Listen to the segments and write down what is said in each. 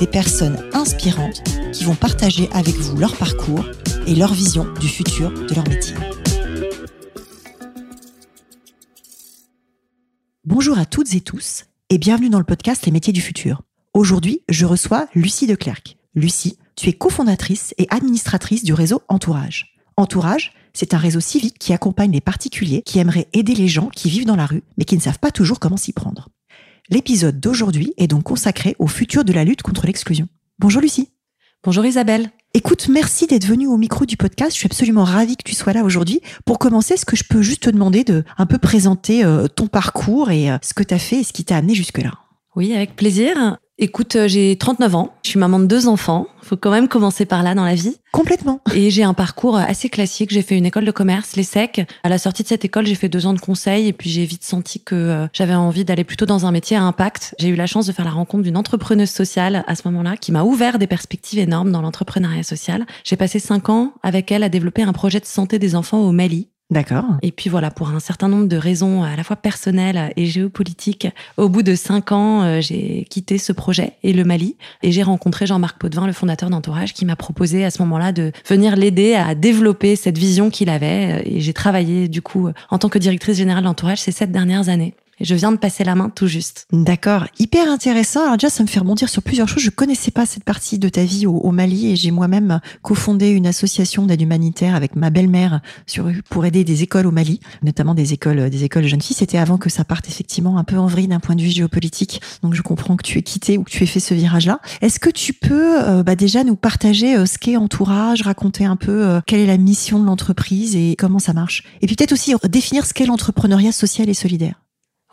des personnes inspirantes qui vont partager avec vous leur parcours et leur vision du futur de leur métier. Bonjour à toutes et tous et bienvenue dans le podcast Les métiers du futur. Aujourd'hui, je reçois Lucie Declercq. Lucie, tu es cofondatrice et administratrice du réseau Entourage. Entourage, c'est un réseau civique qui accompagne les particuliers qui aimeraient aider les gens qui vivent dans la rue mais qui ne savent pas toujours comment s'y prendre. L'épisode d'aujourd'hui est donc consacré au futur de la lutte contre l'exclusion. Bonjour Lucie. Bonjour Isabelle. Écoute, merci d'être venue au micro du podcast. Je suis absolument ravie que tu sois là aujourd'hui. Pour commencer, est-ce que je peux juste te demander de un peu présenter euh, ton parcours et euh, ce que tu as fait et ce qui t'a amené jusque-là? Oui, avec plaisir. Écoute, euh, j'ai 39 ans, je suis maman de deux enfants. Faut quand même commencer par là dans la vie. Complètement. Et j'ai un parcours assez classique. J'ai fait une école de commerce, l'ESSEC. À la sortie de cette école, j'ai fait deux ans de conseil et puis j'ai vite senti que euh, j'avais envie d'aller plutôt dans un métier à impact. J'ai eu la chance de faire la rencontre d'une entrepreneuse sociale à ce moment-là qui m'a ouvert des perspectives énormes dans l'entrepreneuriat social. J'ai passé cinq ans avec elle à développer un projet de santé des enfants au Mali. D'accord. Et puis voilà, pour un certain nombre de raisons à la fois personnelles et géopolitiques, au bout de cinq ans, euh, j'ai quitté ce projet et le Mali. Et j'ai rencontré Jean-Marc Potvin, le fondateur d'Entourage, qui m'a proposé à ce moment-là de venir l'aider à développer cette vision qu'il avait. Et j'ai travaillé du coup en tant que directrice générale d'Entourage ces sept dernières années. Je viens de passer la main tout juste. D'accord, hyper intéressant. Alors déjà, ça me fait rebondir sur plusieurs choses. Je connaissais pas cette partie de ta vie au, Mali et j'ai moi-même cofondé une association d'aide humanitaire avec ma belle-mère sur pour aider des écoles au Mali, notamment des écoles des écoles jeunes filles. C'était avant que ça parte effectivement un peu en vrille d'un point de vue géopolitique. Donc je comprends que tu aies quitté ou que tu aies fait ce virage-là. Est-ce que tu peux euh, bah, déjà nous partager euh, ce qu'est entourage, raconter un peu euh, quelle est la mission de l'entreprise et comment ça marche, et puis peut-être aussi définir ce qu'est l'entrepreneuriat social et solidaire.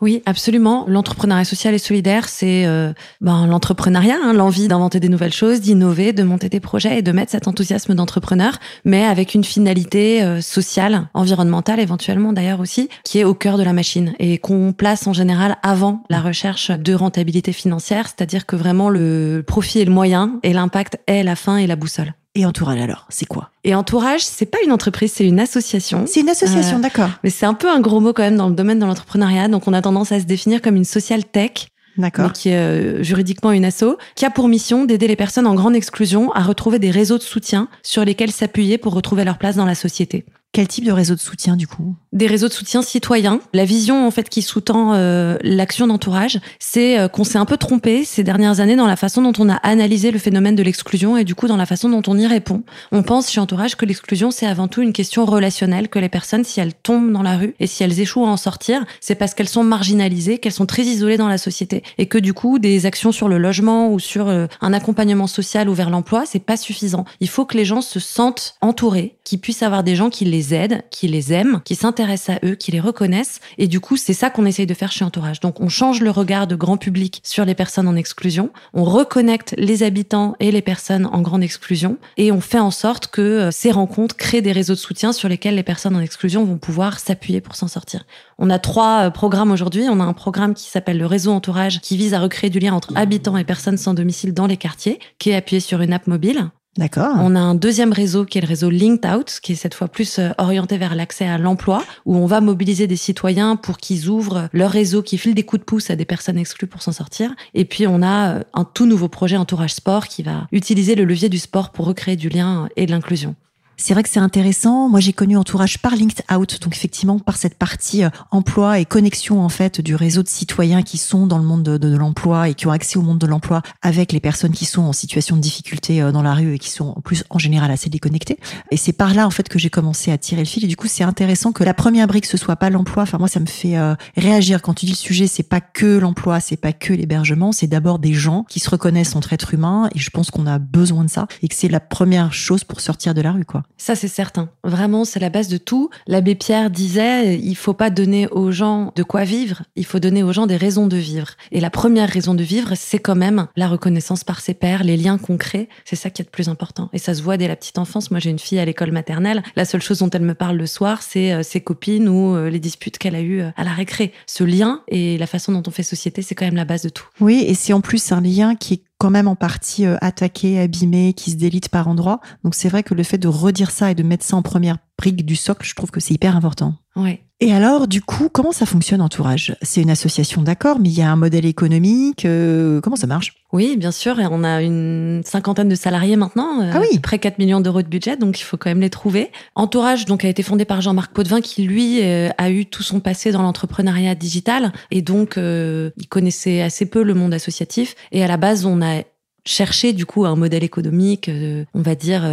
Oui, absolument. L'entrepreneuriat social et solidaire, c'est euh, ben, l'entrepreneuriat, hein, l'envie d'inventer des nouvelles choses, d'innover, de monter des projets et de mettre cet enthousiasme d'entrepreneur, mais avec une finalité euh, sociale, environnementale éventuellement d'ailleurs aussi, qui est au cœur de la machine et qu'on place en général avant la recherche de rentabilité financière, c'est-à-dire que vraiment le profit est le moyen et l'impact est la fin et la boussole. Et Entourage alors, c'est quoi? Et Entourage, c'est pas une entreprise, c'est une association. C'est une association, euh, d'accord. Mais c'est un peu un gros mot quand même dans le domaine de l'entrepreneuriat, donc on a tendance à se définir comme une social tech. D'accord. qui est euh, juridiquement une asso, qui a pour mission d'aider les personnes en grande exclusion à retrouver des réseaux de soutien sur lesquels s'appuyer pour retrouver leur place dans la société. Quel type de réseau de soutien du coup? Des réseaux de soutien citoyens. La vision en fait qui sous-tend euh, l'action d'entourage, c'est euh, qu'on s'est un peu trompé ces dernières années dans la façon dont on a analysé le phénomène de l'exclusion et du coup dans la façon dont on y répond. On pense chez entourage que l'exclusion c'est avant tout une question relationnelle, que les personnes si elles tombent dans la rue et si elles échouent à en sortir, c'est parce qu'elles sont marginalisées, qu'elles sont très isolées dans la société et que du coup des actions sur le logement ou sur euh, un accompagnement social ou vers l'emploi, c'est pas suffisant. Il faut que les gens se sentent entourés, qu'ils puissent avoir des gens qui les les aident, qui les aiment, qui s'intéressent à eux, qui les reconnaissent. Et du coup, c'est ça qu'on essaye de faire chez Entourage. Donc, on change le regard de grand public sur les personnes en exclusion. On reconnecte les habitants et les personnes en grande exclusion. Et on fait en sorte que euh, ces rencontres créent des réseaux de soutien sur lesquels les personnes en exclusion vont pouvoir s'appuyer pour s'en sortir. On a trois euh, programmes aujourd'hui. On a un programme qui s'appelle le réseau Entourage, qui vise à recréer du lien entre habitants et personnes sans domicile dans les quartiers, qui est appuyé sur une app mobile. D'accord. On a un deuxième réseau qui est le réseau Linked Out, qui est cette fois plus euh, orienté vers l'accès à l'emploi, où on va mobiliser des citoyens pour qu'ils ouvrent leur réseau, qui filent des coups de pouce à des personnes exclues pour s'en sortir. Et puis on a euh, un tout nouveau projet Entourage Sport qui va utiliser le levier du sport pour recréer du lien et de l'inclusion. C'est vrai que c'est intéressant. Moi, j'ai connu Entourage par Linked Out, donc effectivement par cette partie euh, emploi et connexion en fait du réseau de citoyens qui sont dans le monde de, l'emploi et qui ont accès au monde de l'emploi avec les personnes qui sont en situation de difficulté euh, dans la rue et qui sont en plus en général assez déconnectées. Et c'est par là en fait que j'ai commencé à tirer le fil. Et du coup, c'est intéressant que la première brique ce soit pas l'emploi. Enfin, moi, ça me fait euh, réagir quand tu dis le sujet. C'est pas que l'emploi, c'est pas que l'hébergement, c'est d'abord des gens qui se reconnaissent entre êtres humains. Et je pense qu'on a besoin de ça et que c'est la première chose pour sortir de la rue, quoi. Ça, c'est certain. Vraiment, c'est la base de tout. L'abbé Pierre disait, il faut pas donner aux gens de quoi vivre, il faut donner aux gens des raisons de vivre. Et la première raison de vivre, c'est quand même la reconnaissance par ses pairs, les liens concrets. C'est ça qui est le plus important. Et ça se voit dès la petite enfance. Moi, j'ai une fille à l'école maternelle. La seule chose dont elle me parle le soir, c'est euh, ses copines ou euh, les disputes qu'elle a eues euh, à la récré. Ce lien et la façon dont on fait société, c'est quand même la base de tout. Oui, et c'est en plus un lien qui est quand même en partie attaqué, abîmé, qui se délite par endroits. Donc c'est vrai que le fait de redire ça et de mettre ça en première brique du socle, je trouve que c'est hyper important. Ouais. Et alors, du coup, comment ça fonctionne Entourage? C'est une association, d'accord, mais il y a un modèle économique. Euh, comment ça marche? Oui, bien sûr. Et on a une cinquantaine de salariés maintenant. Euh, ah oui. Près 4 millions d'euros de budget, donc il faut quand même les trouver. Entourage, donc, a été fondé par Jean-Marc Potvin, qui lui euh, a eu tout son passé dans l'entrepreneuriat digital, et donc il connaissait assez peu le monde associatif. Et à la base, on a cherché du coup un modèle économique, on va dire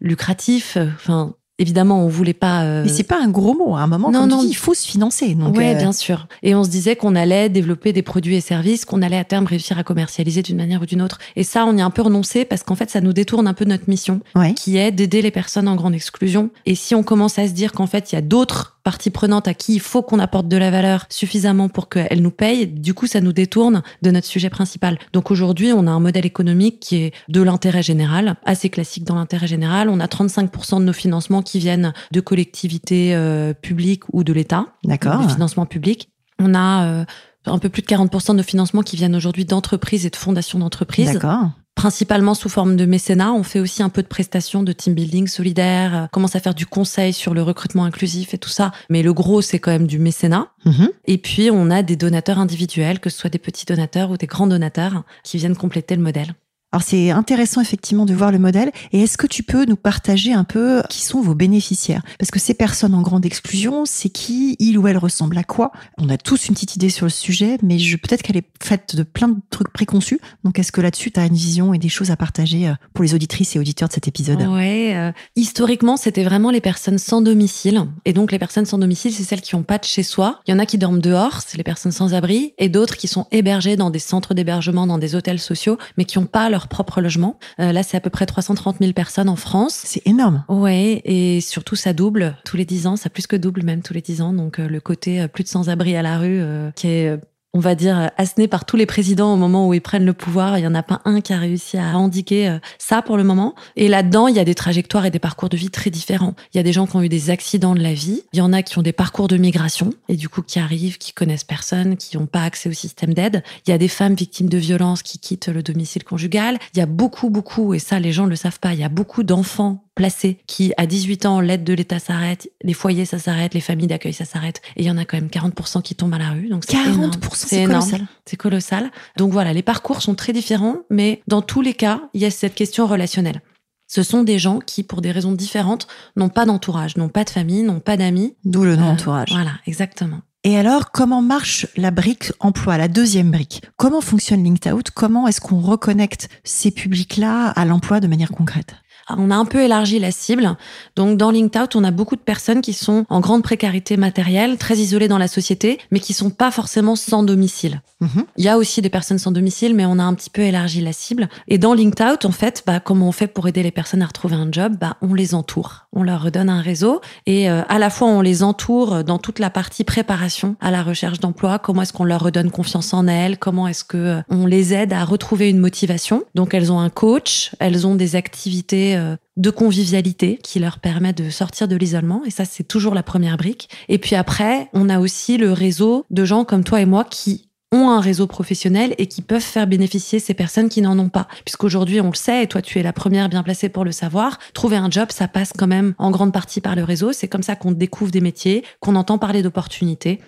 lucratif, enfin Évidemment, on voulait pas. Euh, Mais c'est pas un gros mot. À un moment, non, non. il faut se financer. Donc ouais, euh, bien sûr. Et on se disait qu'on allait développer des produits et services, qu'on allait à terme réussir à commercialiser d'une manière ou d'une autre. Et ça, on y a un peu renoncé parce qu'en fait, ça nous détourne un peu de notre mission, qui est d'aider les personnes en grande exclusion. Et si on commence à se dire qu'en fait, il y a d'autres partie prenante à qui il faut qu'on apporte de la valeur suffisamment pour qu'elle nous paye, du coup, ça nous détourne de notre sujet principal. Donc aujourd'hui, on a un modèle économique qui est de l'intérêt général, assez classique dans l'intérêt général. On a 35% de nos financements qui viennent de collectivités euh, publiques ou de l'État. D'accord. Financement public. On a euh, un peu plus de 40% de financements qui viennent aujourd'hui d'entreprises et de fondations d'entreprises. D'accord principalement sous forme de mécénat. On fait aussi un peu de prestations de team building solidaire, euh, commence à faire du conseil sur le recrutement inclusif et tout ça. Mais le gros, c'est quand même du mécénat. Mhm. Et puis, on a des donateurs individuels, que ce soit des petits donateurs ou des grands donateurs, qui viennent compléter le modèle. Alors c'est intéressant effectivement de voir le modèle. Et est-ce que tu peux nous partager un peu qui sont vos bénéficiaires? Parce que ces personnes en grande exclusion, c'est qui Il ou elle ressemble à quoi? On a tous une petite idée sur le sujet, mais peut-être qu'elle est faite de plein de trucs préconçus. Donc est-ce que là-dessus, tu as une vision et des choses à partager euh, pour les auditrices et auditeurs de cet épisode? Ouais. Euh, historiquement, c'était vraiment les personnes sans domicile. Et donc les personnes sans domicile, c'est celles qui n'ont pas de chez soi. Il y en a qui dorment dehors, c'est les personnes sans abri, et d'autres qui sont hébergées dans des centres d'hébergement, dans des hôtels sociaux, mais qui n'ont pas leur propre logement. Euh, là, c'est à peu près 330 000 personnes en France. C'est énorme. Ouais, et surtout, ça double tous les 10 ans, ça plus que double même tous les 10 ans. Donc, euh, le côté euh, plus de sans-abri à la rue, qui est on va dire, assené par tous les présidents au moment où ils prennent le pouvoir. Il n'y en a pas un qui a réussi à indiquer euh, ça pour le moment. Et là-dedans, il y a des trajectoires et des parcours de vie très différents. Il y a des gens qui ont eu des accidents de la vie. Il y en a qui ont des parcours de migration et du coup qui arrivent, qui connaissent personne, qui n'ont pas accès au système d'aide. Il y a des femmes victimes de violences qui quittent le domicile conjugal. Il y a beaucoup, beaucoup, et ça les gens ne le savent pas, il y a beaucoup d'enfants placés qui, à 18 ans, l'aide de l'État s'arrête, les foyers ça s'arrête, les familles d'accueil ça s'arrête. Et il y en a quand même 40% qui tombent à la rue. Donc 40%, c'est colossal. C'est colossal. Donc voilà, les parcours sont très différents, mais dans tous les cas, il y a cette question relationnelle. Ce sont des gens qui, pour des raisons différentes, n'ont pas d'entourage, n'ont pas de famille, n'ont pas d'amis. D'où le nom euh, entourage. Voilà, exactement. Et alors, comment marche la brique emploi, la deuxième brique? Comment fonctionne LinkedOut Comment est-ce qu'on reconnecte ces publics-là à l'emploi de manière concrète? On a un peu élargi la cible. Donc dans LinkedOut, on a beaucoup de personnes qui sont en grande précarité matérielle, très isolées dans la société, mais qui sont pas forcément sans domicile. Mhm. Il y a aussi des personnes sans domicile, mais on a un petit peu élargi la cible. Et dans LinkedOut, en fait, bah, comment on fait pour aider les personnes à retrouver un job? Bah, On les entoure. On leur redonne un réseau. Et euh, à la fois, on les entoure dans toute la partie préparation à la recherche d'emploi. Comment est-ce qu'on leur redonne confiance en elles? Comment est-ce que euh, on les aide à retrouver une motivation? Donc elles ont un coach, elles ont des activités euh, de convivialité qui leur permet de sortir de l'isolement. Et ça, c'est toujours la première brique. Et puis après, on a aussi le réseau de gens comme toi et moi qui ont un réseau professionnel et qui peuvent faire bénéficier ces personnes qui n'en ont pas. Puisqu'aujourd'hui, on le sait, et toi, tu es la première bien placée pour le savoir, trouver un job, ça passe quand même en grande partie par le réseau. C'est comme ça qu'on découvre des métiers, qu'on entend parler d'opportunités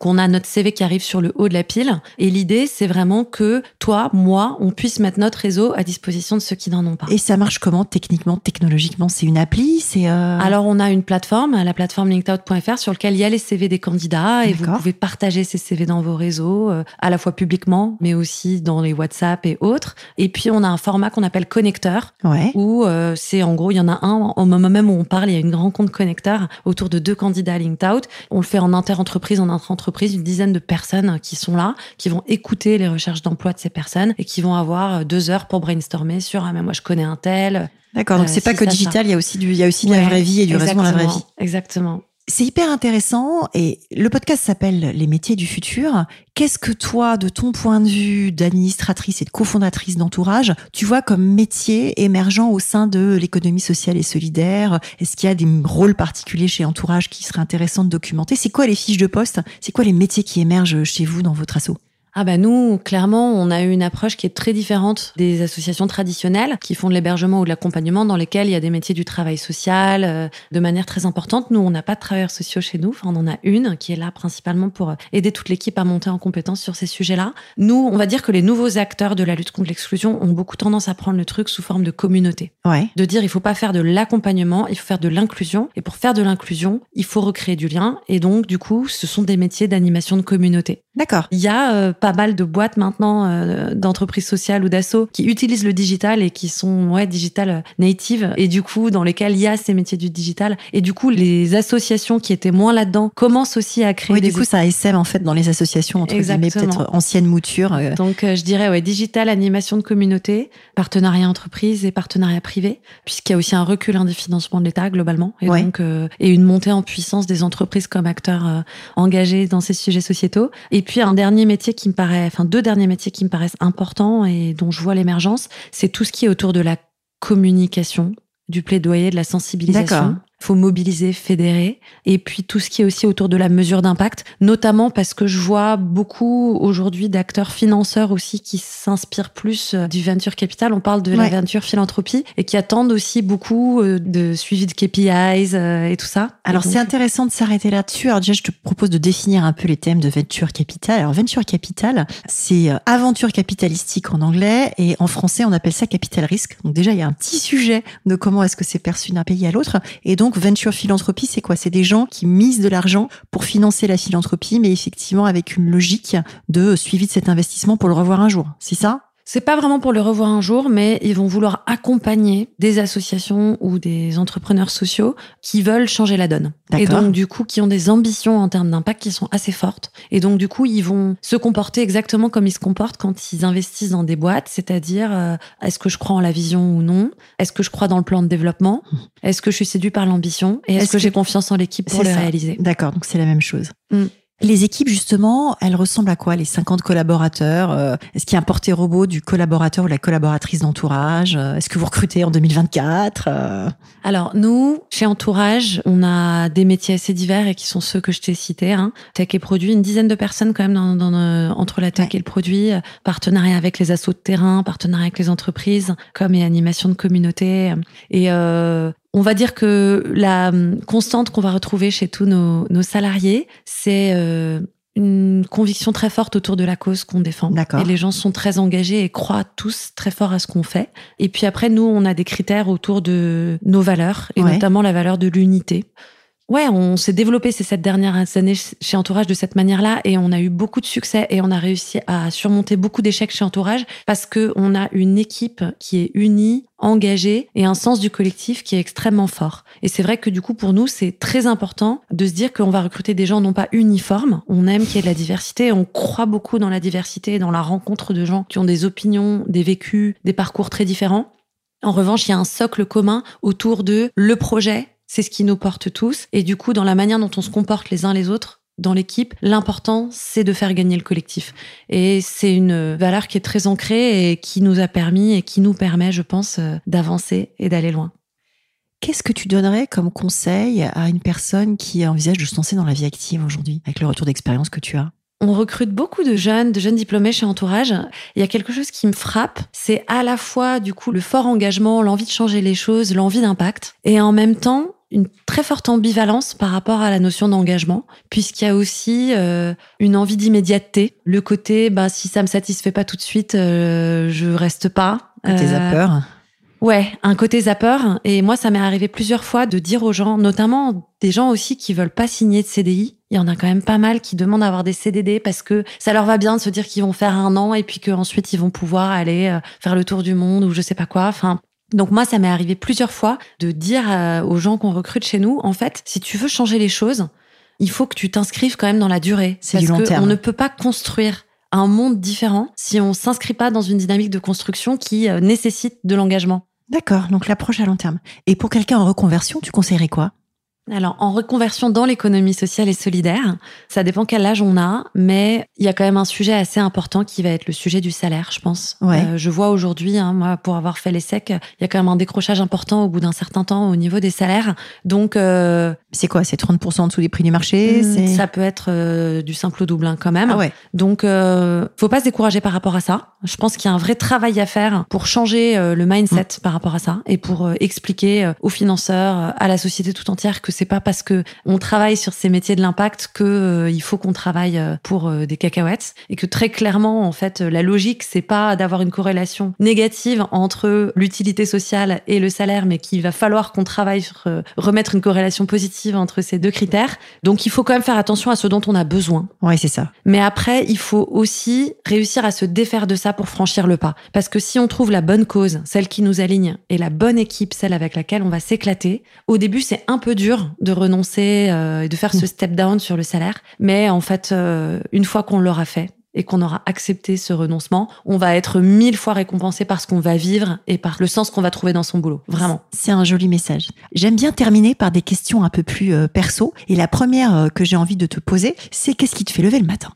qu'on a notre CV qui arrive sur le haut de la pile. Et l'idée, c'est vraiment que toi, moi, on puisse mettre notre réseau à disposition de ceux qui n'en ont pas. Et ça marche comment techniquement, technologiquement? C'est une appli C'est euh... Alors, on a une plateforme, la plateforme linkedout.fr, sur laquelle il y a les CV des candidats et vous pouvez partager ces CV dans vos réseaux, euh, à la fois publiquement, mais aussi dans les WhatsApp et autres. Et puis, on a un format qu'on appelle connecteur, ouais. où euh, c'est en gros, il y en a un au moment même où on parle, il y a une rencontre connecteur autour de deux candidats LinkedOut. On le fait en inter-entreprise, en intra-entreprise entreprise, une dizaine de personnes qui sont là, qui vont écouter les recherches d'emploi de ces personnes et qui vont avoir deux heures pour brainstormer sur ah mais moi je connais un tel. D'accord, donc c'est pas que digital, il y a aussi du, il y a aussi de la vraie vie et du raison dans la vraie vie. Exactement. C'est hyper intéressant et le podcast s'appelle Les métiers du futur. Qu'est-ce que toi, de ton point de vue d'administratrice et de cofondatrice d'entourage, tu vois comme métier émergent au sein de l'économie sociale et solidaire? Est-ce qu'il y a des rôles particuliers chez Entourage qui seraient intéressants de documenter? C'est quoi les fiches de poste? C'est quoi les métiers qui émergent chez vous dans votre asso? Ah bah nous, clairement, on a eu une approche qui est très différente des associations traditionnelles qui font de l'hébergement ou de l'accompagnement dans lesquelles il y a des métiers du travail social euh, de manière très importante. Nous, on n'a pas de travailleurs sociaux chez nous. Enfin, on en a une qui est là principalement pour aider toute l'équipe à monter en compétence sur ces sujets-là. Nous, on va dire que les nouveaux acteurs de la lutte contre l'exclusion ont beaucoup tendance à prendre le truc sous forme de communauté. Ouais. De dire, il faut pas faire de l'accompagnement, il faut faire de l'inclusion. Et pour faire de l'inclusion, il faut recréer du lien. Et donc, du coup, ce sont des métiers d'animation de communauté. D'accord. Il y a euh, pas mal de boîtes maintenant, euh, d'entreprises sociales ou d'assos, qui utilisent le digital et qui sont ouais digital native et du coup dans lesquels il y a ces métiers du digital et du coup les associations qui étaient moins là-dedans commencent aussi à créer. Oui, du coup ça essaime en fait dans les associations entre guillemets peut-être anciennes moutures. Euh. Donc je dirais ouais digital, animation de communauté, partenariat entreprise et partenariat privé, puisqu'il y a aussi un recul hein, des financements de l'État globalement et donc et une montée en puissance des entreprises comme acteurs engagés dans ces sujets sociétaux. Et puis un dernier métier qui me paraît, enfin deux derniers métiers qui me paraissent importants et dont je vois l'émergence, c'est tout ce qui est autour de la communication, du plaidoyer, de la sensibilisation faut mobiliser, fédérer, et puis tout ce qui est aussi autour de la mesure d'impact, notamment parce que je vois beaucoup aujourd'hui d'acteurs financeurs aussi qui s'inspirent plus euh, du venture capital. On parle de la venture philanthropie et qui attendent aussi beaucoup euh, de suivi de KPIs euh, et tout ça. Alors c'est intéressant de s'arrêter là-dessus. Alors déjà, je te propose de définir un peu les thèmes de venture capital. Alors venture capital, c'est aventure capitalistique en anglais et en français on appelle ça capital risque. Donc déjà il y a un petit sujet de comment est-ce que c'est perçu d'un pays à l'autre et donc donc, venture philanthropie, c'est quoi? C'est des gens qui misent de l'argent pour financer la philanthropie, mais effectivement avec une logique de suivi de cet investissement pour le revoir un jour. C'est ça? C'est pas vraiment pour le revoir un jour, mais ils vont vouloir accompagner des associations ou des entrepreneurs sociaux qui veulent changer la donne. Et donc, du coup, qui ont des ambitions en termes d'impact qui sont assez fortes. Et donc, du coup, ils vont se comporter exactement comme ils se comportent quand ils investissent dans des boîtes, c'est-à-dire, euh, est-ce que je crois en la vision ou non? Est-ce que je crois dans le plan de développement? Est-ce que je suis séduit par l'ambition? Et est-ce que, j'ai confiance en l'équipe pour le réaliser? D'accord. Donc, c'est la même chose. Mm. Les équipes, justement, elles ressemblent à quoi Les 50 collaborateurs euh, Est-ce qu'il y a un porté robot du collaborateur ou la collaboratrice d'entourage euh, Est-ce que vous recrutez en 2024 euh? Alors, nous, chez Entourage, on a des métiers assez divers et qui sont ceux que je t'ai cités. Hein. Tech et produit, une dizaine de personnes quand même dans, dans, entre la tech et le produit. Partenariat avec les assos de terrain, partenariat avec les entreprises, comme et animation de communauté. Et on va dire que la hum, constante qu'on va retrouver chez tous nos, salariés, c'est euh, une conviction très forte autour de la cause qu'on défend. Et les gens sont très engagés et croient tous très fort à ce qu'on fait. Et puis après, nous, on a des critères autour de nos valeurs, et notamment la valeur de l'unité. Ouais, on s'est développé ces sept dernières années chez Entourage de cette manière-là et on a eu beaucoup de succès et on a réussi à surmonter beaucoup d'échecs chez Entourage parce que on a une équipe qui est unie, engagée et un sens du collectif qui est extrêmement fort. Et c'est vrai que du coup pour nous c'est très important de se dire qu'on va recruter des gens non pas uniformes. On aime qu'il y ait de la diversité, on croit beaucoup dans la diversité et dans la rencontre de gens qui ont des opinions, des vécus, des parcours très différents. En revanche, il y a un socle commun autour de le projet, c'est ce qui nous porte tous. Et du coup, dans la manière dont on se comporte les uns les autres, dans l'équipe, l'important, c'est de faire gagner le collectif. Et c'est une valeur qui est très ancrée et qui nous a permis et qui nous permet, je pense, euh, d'avancer et d'aller loin. Qu'est-ce que tu donnerais comme conseil à une personne qui envisage de se lancer dans la vie active aujourd'hui, avec le retour d'expérience que tu as? On recrute beaucoup de jeunes, de jeunes diplômés chez Entourage. Il y a quelque chose qui me frappe, c'est à la fois du coup le fort engagement, l'envie de changer les choses, l'envie d'impact, et en même temps une très forte ambivalence par rapport à la notion d'engagement, puisqu'il y a aussi euh, une envie d'immédiateté, le côté bah si ça me satisfait pas tout de suite, euh, je reste pas. Côté euh, zapper. Ouais, un côté zapper. Et moi, ça m'est arrivé plusieurs fois de dire aux gens, notamment des gens aussi qui veulent pas signer de CDI. Il y en a quand même pas mal qui demandent d'avoir des CDD parce que ça leur va bien de se dire qu'ils vont faire un an et puis qu'ensuite ils vont pouvoir aller faire le tour du monde ou je sais pas quoi. Enfin, donc moi, ça m'est arrivé plusieurs fois de dire euh, aux gens qu'on recrute chez nous, en fait, si tu veux changer les choses, il faut que tu t'inscrives quand même dans la durée. C'est du long que terme. On ne peut pas construire un monde différent si on s'inscrit pas dans une dynamique de construction qui euh, nécessite de l'engagement. D'accord, donc l'approche à long terme. Et pour quelqu'un en reconversion, tu conseillerais quoi? Alors, en reconversion dans l'économie sociale et solidaire, ça dépend quel âge on a, mais il y a quand même un sujet assez important qui va être le sujet du salaire, je pense. Ouais. Euh, je vois aujourd'hui, hein, moi, pour avoir fait l'ESSEC, il y a quand même un décrochage important au bout d'un certain temps au niveau des salaires. Donc, euh, C'est quoi? C'est 30% en dessous des prix du marché? hmm, ça peut être euh, du simple au double hein, quand même. Ah ouais. Donc, euh, faut pas se décourager par rapport à ça. Je pense qu'il y a un vrai travail à faire pour changer le mindset Mm. par rapport à ça et pour expliquer aux financeurs, à la société tout entière que c'est pas parce que on travaille sur ces métiers de l'impact que euh, il faut qu'on travaille euh, pour euh, des cacahuètes et que très clairement en fait la logique c'est pas d'avoir une corrélation négative entre l'utilité sociale et le salaire, mais qu'il va falloir qu'on travaille sur euh, remettre une corrélation positive entre ces deux critères. Donc il faut quand même faire attention à ce dont on a besoin. Ouais, c'est ça. Mais après, il faut aussi réussir à se défaire de ça pour franchir le pas. Parce que si on trouve la bonne cause, celle qui nous aligne, et la bonne équipe, celle avec laquelle on va s'éclater, au début, c'est un peu dur de renoncer euh, et de faire ce step down sur le salaire. Mais en fait, euh, une fois qu'on l'aura fait, et qu'on aura accepté ce renoncement, on va être mille fois récompensé par ce qu'on va vivre et par le sens qu'on va trouver dans son boulot. Vraiment. C'est un joli message. J'aime bien terminer par des questions un peu plus euh, perso. Et la première euh, que j'ai envie de te poser, c'est qu'est-ce qui te fait lever le matin?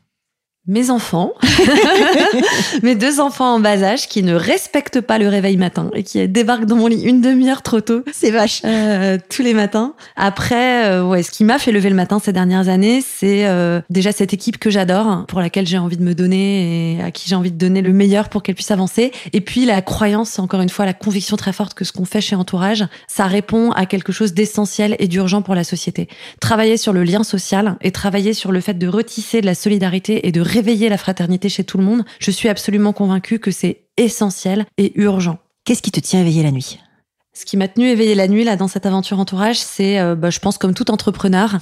Mes enfants, mes deux enfants en bas âge qui ne respectent pas le réveil matin et qui débarquent dans mon lit une demi-heure trop tôt C'est vache. euh, tous les matins. Après, euh, ouais, ce qui m'a fait lever le matin ces dernières années, c'est euh, déjà cette équipe que j'adore, pour laquelle j'ai envie de me donner et à qui j'ai envie de donner le meilleur pour qu'elle puisse avancer. Et puis la croyance, encore une fois, la conviction très forte que ce qu'on fait chez Entourage, ça répond à quelque chose d'essentiel et d'urgent pour la société. Travailler sur le lien social et travailler sur le fait de retisser de la solidarité et de réveiller la fraternité chez tout le monde, je suis absolument convaincue que c'est essentiel et urgent. Qu'est-ce qui te tient éveillé la nuit? Ce qui m'a tenu éveillée la nuit là dans cette aventure entourage, c'est, euh, bah, je pense comme tout entrepreneur,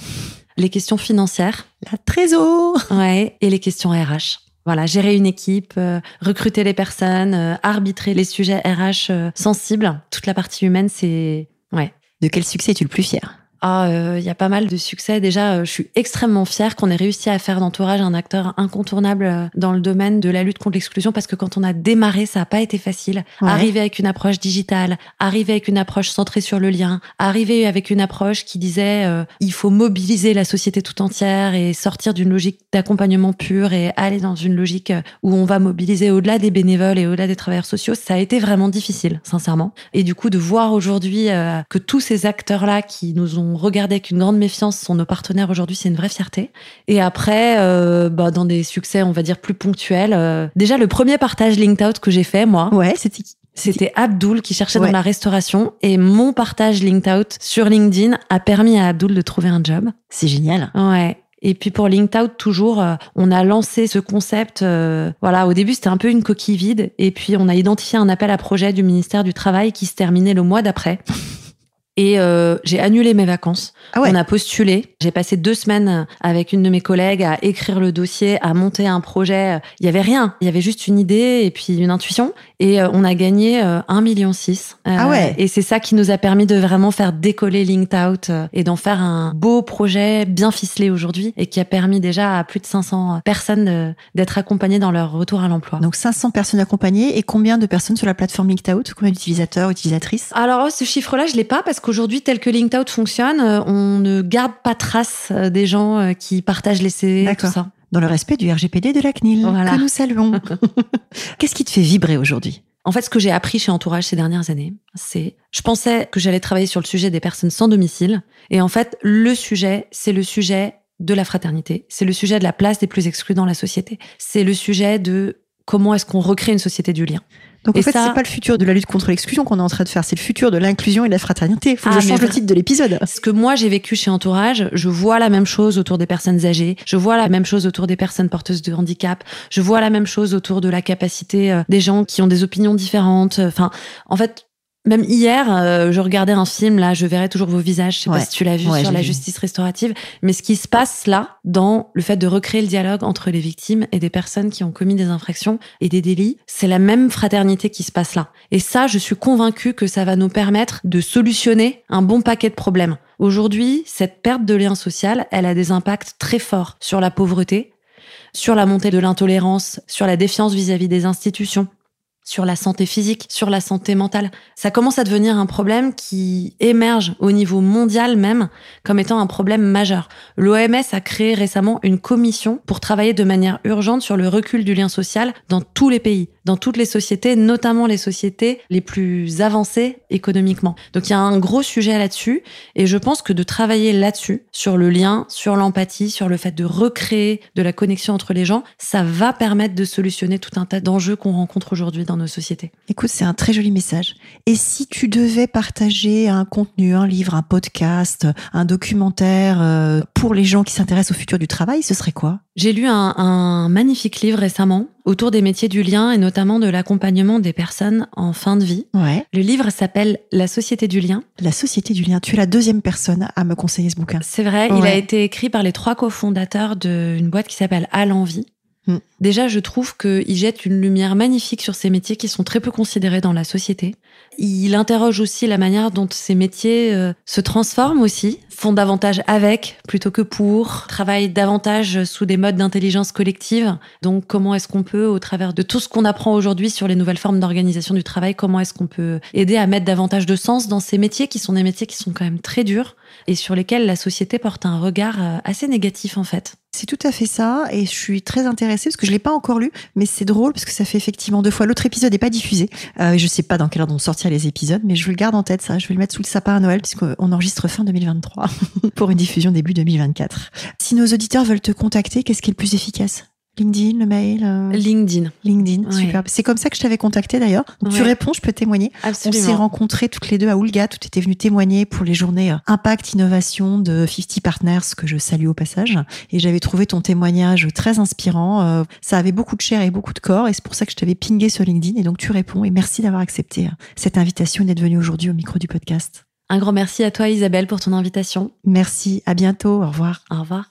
les questions financières, La trésor ouais, et les questions RH. Voilà, gérer une équipe, euh, recruter les personnes, euh, arbitrer les sujets RH sensibles, toute la partie humaine, c'est ouais. De quel succès es-tu le plus fier? Ah, euh, il y a pas mal de succès. Déjà, euh, je suis extrêmement fière qu'on ait réussi à faire d'entourage un acteur incontournable euh, dans le domaine de la lutte contre l'exclusion parce que quand on a démarré, ça n'a pas été facile. Ouais. Arriver avec une approche digitale, arriver avec une approche centrée sur le lien, arriver avec une approche qui disait euh, il faut mobiliser la société tout entière et sortir d'une logique d'accompagnement pur et aller dans une logique euh, où on va mobiliser au-delà des bénévoles et au-delà des travailleurs sociaux, ça a été vraiment difficile, sincèrement. Et du coup, de voir aujourd'hui euh, que tous ces acteurs-là qui nous ont regardé avec une grande méfiance sont nos partenaires aujourd'hui, c'est une vraie fierté. Et après, euh, bah, dans des succès, on va dire plus ponctuels, euh, déjà le premier partage linked out que j'ai fait, moi, Ouais, c'était qui? C'était Abdul qui cherchait Ouais. dans la restauration et mon partage linked out sur LinkedIn a permis à Abdul de trouver un job. C'est génial. Ouais. Et puis pour Linked Out, toujours, euh, on a lancé ce concept. euh, voilà, au début, c'était un peu une coquille vide. Et puis, on a identifié un appel à projet du ministère du Travail qui se terminait le mois d'après. Et euh, j'ai annulé mes vacances. Ah ouais On a postulé. J'ai passé deux semaines avec une de mes collègues à écrire le dossier, à monter un projet. Il y avait rien. Il y avait juste une idée et puis une intuition. Et euh, on a gagné euh, 1,6 million. Euh, Ah ouais. Et c'est ça qui nous a permis de vraiment faire décoller Linked Out euh, et d'en faire un beau projet bien ficelé aujourd'hui et qui a permis déjà à plus de 500 personnes d'être accompagnées dans leur retour à l'emploi. Donc 500 personnes accompagnées et combien de personnes sur la plateforme LinkedOut Combien d'utilisateurs, utilisatrices? Alors oh, ce chiffre-là, je l'ai pas parce qu'aujourd'hui, tel que Linked Out fonctionne, euh, on ne garde pas trace euh, des gens euh, qui partagent les CV, tout D'accord. ça. Dans le respect du RGPD de la CNIL, Voilà. que nous saluons. Qu'est-ce qui te fait vibrer aujourd'hui? En fait, ce que j'ai appris chez Entourage ces dernières années, c'est, je pensais que j'allais travailler sur le sujet des personnes sans domicile, et en fait, le sujet, c'est le sujet de la fraternité, c'est le sujet de la place des plus exclus dans la société, c'est le sujet de comment est-ce qu'on recrée une société du lien. Donc en fait, ça- c'est pas le futur de la lutte contre l'exclusion qu'on est en train de faire, c'est le futur de l'inclusion et de la fraternité. Il faut que Ah, je mais change le titre de l'épisode. Ce que moi j'ai vécu chez Entourage, je vois la même chose autour des personnes âgées, je vois la même chose autour des personnes porteuses de handicap, je vois la même chose autour de la capacité euh, des gens qui ont des opinions différentes. Enfin, en fait, Même hier, euh, je regardais un film, là, je verrai toujours vos visages, je sais Ouais. pas si tu l'as vu, Ouais, sur la vu. justice restaurative, mais ce qui se passe là, dans le fait de recréer le dialogue entre les victimes et des personnes qui ont commis des infractions et des délits, c'est la même fraternité qui se passe là. Et ça, je suis convaincue que ça va nous permettre de solutionner un bon paquet de problèmes. Aujourd'hui, cette perte de lien social, elle a des impacts très forts sur la pauvreté, sur la montée de l'intolérance, sur la défiance vis-à-vis des institutions, sur la santé physique, sur la santé mentale. Ça commence à devenir un problème qui émerge au niveau mondial même comme étant un problème majeur. L'OMS a créé récemment une commission pour travailler de manière urgente sur le recul du lien social dans tous les pays, dans toutes les sociétés, notamment les sociétés les plus avancées économiquement. Donc il y a un gros sujet là-dessus et je pense que de travailler là-dessus, sur le lien, sur l'empathie, sur le fait de recréer de la connexion entre les gens, ça va permettre de solutionner tout un tas d'enjeux qu'on rencontre aujourd'hui dans nos sociétés. Écoute, c'est un très joli message. Et si tu devais partager un contenu, un livre, un podcast, un documentaire euh, pour les gens qui s'intéressent au futur du travail, ce serait quoi? J'ai lu un, un magnifique livre récemment autour des métiers du lien et notamment de l'accompagnement des personnes en fin de vie. Ouais. Le livre s'appelle La société du lien. La société du lien. Tu es la deuxième personne à me conseiller ce bouquin. C'est vrai, il a été écrit par les trois cofondateurs d'une boîte qui s'appelle À l'envie. Hmm. Déjà, je trouve qu'il jette une lumière magnifique sur ces métiers qui sont très peu considérés dans la société. Il interroge aussi la manière dont ces métiers euh, se transforment aussi, font davantage avec plutôt que pour, travaillent davantage sous des modes d'intelligence collective. Donc, comment est-ce qu'on peut, au travers de tout ce qu'on apprend aujourd'hui sur les nouvelles formes d'organisation du travail, comment est-ce qu'on peut aider à mettre davantage de sens dans ces métiers qui sont des métiers qui sont quand même très durs et sur lesquels la société porte un regard euh, assez négatif en fait. C'est tout à fait ça, et je suis très intéressée parce que je l'ai pas encore lu, mais c'est drôle parce que ça fait effectivement deux fois. L'autre épisode n'est pas diffusé. Euh, je sais pas dans quelle heure vont sortir les épisodes, mais je le garde en tête ça. Je vais le mettre sous le sapin à Noël puisqu'on enregistre fin 2023 pour une diffusion début 2024. Si nos auditeurs veulent te contacter, qu'est-ce qui est le plus efficace? LinkedIn, le mail euh, LinkedIn. LinkedIn, Ouais. super. C'est comme ça que je t'avais contacté d'ailleurs. Donc tu réponds, je peux témoigner. On s'est Absolument. rencontrés toutes les deux à Oulga. Tu étais venu témoigner pour les journées euh, Impact Innovation de 50 Partners que je salue au passage. Et j'avais trouvé ton témoignage très inspirant. Euh, Ça avait beaucoup de chair et beaucoup de corps. Et c'est pour ça que je t'avais pingé sur LinkedIn. Et donc tu réponds. Et merci d'avoir accepté cette invitation et d'être venu aujourd'hui au micro du podcast. Un grand merci à toi Isabelle pour ton invitation. Merci. À bientôt. Au revoir. Au revoir.